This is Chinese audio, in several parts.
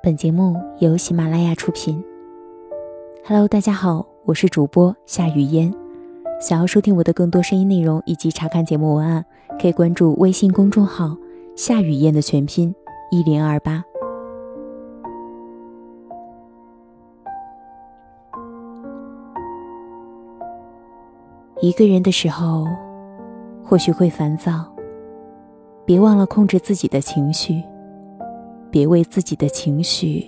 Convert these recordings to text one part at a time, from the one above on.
本节目由喜马拉雅出品。Hello，大家好，我是主播夏雨嫣。想要收听我的更多声音内容以及查看节目文案，可以关注微信公众号“夏雨嫣”的全拼一零二八。一个人的时候，或许会烦躁，别忘了控制自己的情绪。别为自己的情绪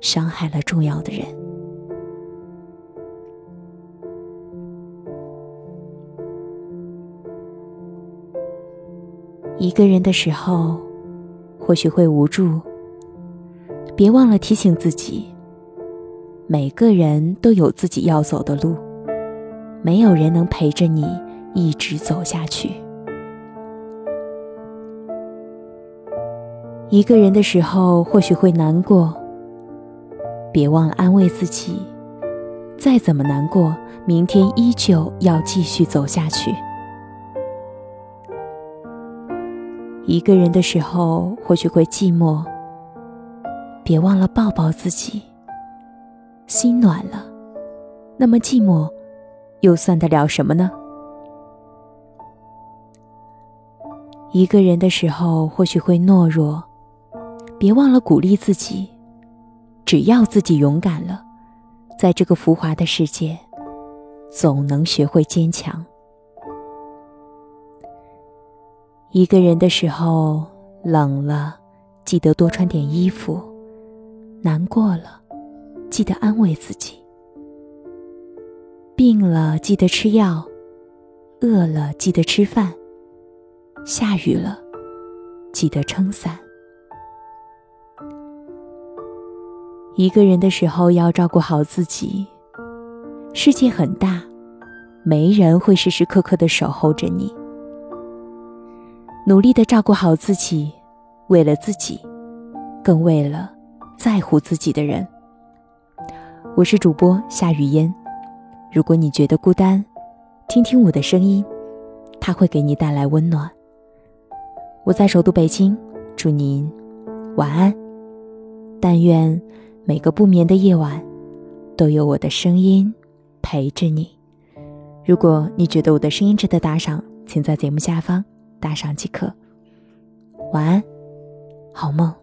伤害了重要的人。一个人的时候，或许会无助，别忘了提醒自己：每个人都有自己要走的路，没有人能陪着你一直走下去。一个人的时候，或许会难过。别忘了安慰自己，再怎么难过，明天依旧要继续走下去。一个人的时候，或许会寂寞。别忘了抱抱自己，心暖了，那么寂寞又算得了什么呢？一个人的时候，或许会懦弱。别忘了鼓励自己，只要自己勇敢了，在这个浮华的世界，总能学会坚强。一个人的时候，冷了，记得多穿点衣服；难过了，记得安慰自己；病了，记得吃药；饿了，记得吃饭；下雨了，记得撑伞。一个人的时候要照顾好自己。世界很大，没人会时时刻刻的守候着你。努力的照顾好自己，为了自己，更为了在乎自己的人。我是主播夏雨嫣。如果你觉得孤单，听听我的声音，它会给你带来温暖。我在首都北京，祝您晚安。但愿。每个不眠的夜晚，都有我的声音陪着你。如果你觉得我的声音值得打赏，请在节目下方打赏即可。晚安，好梦。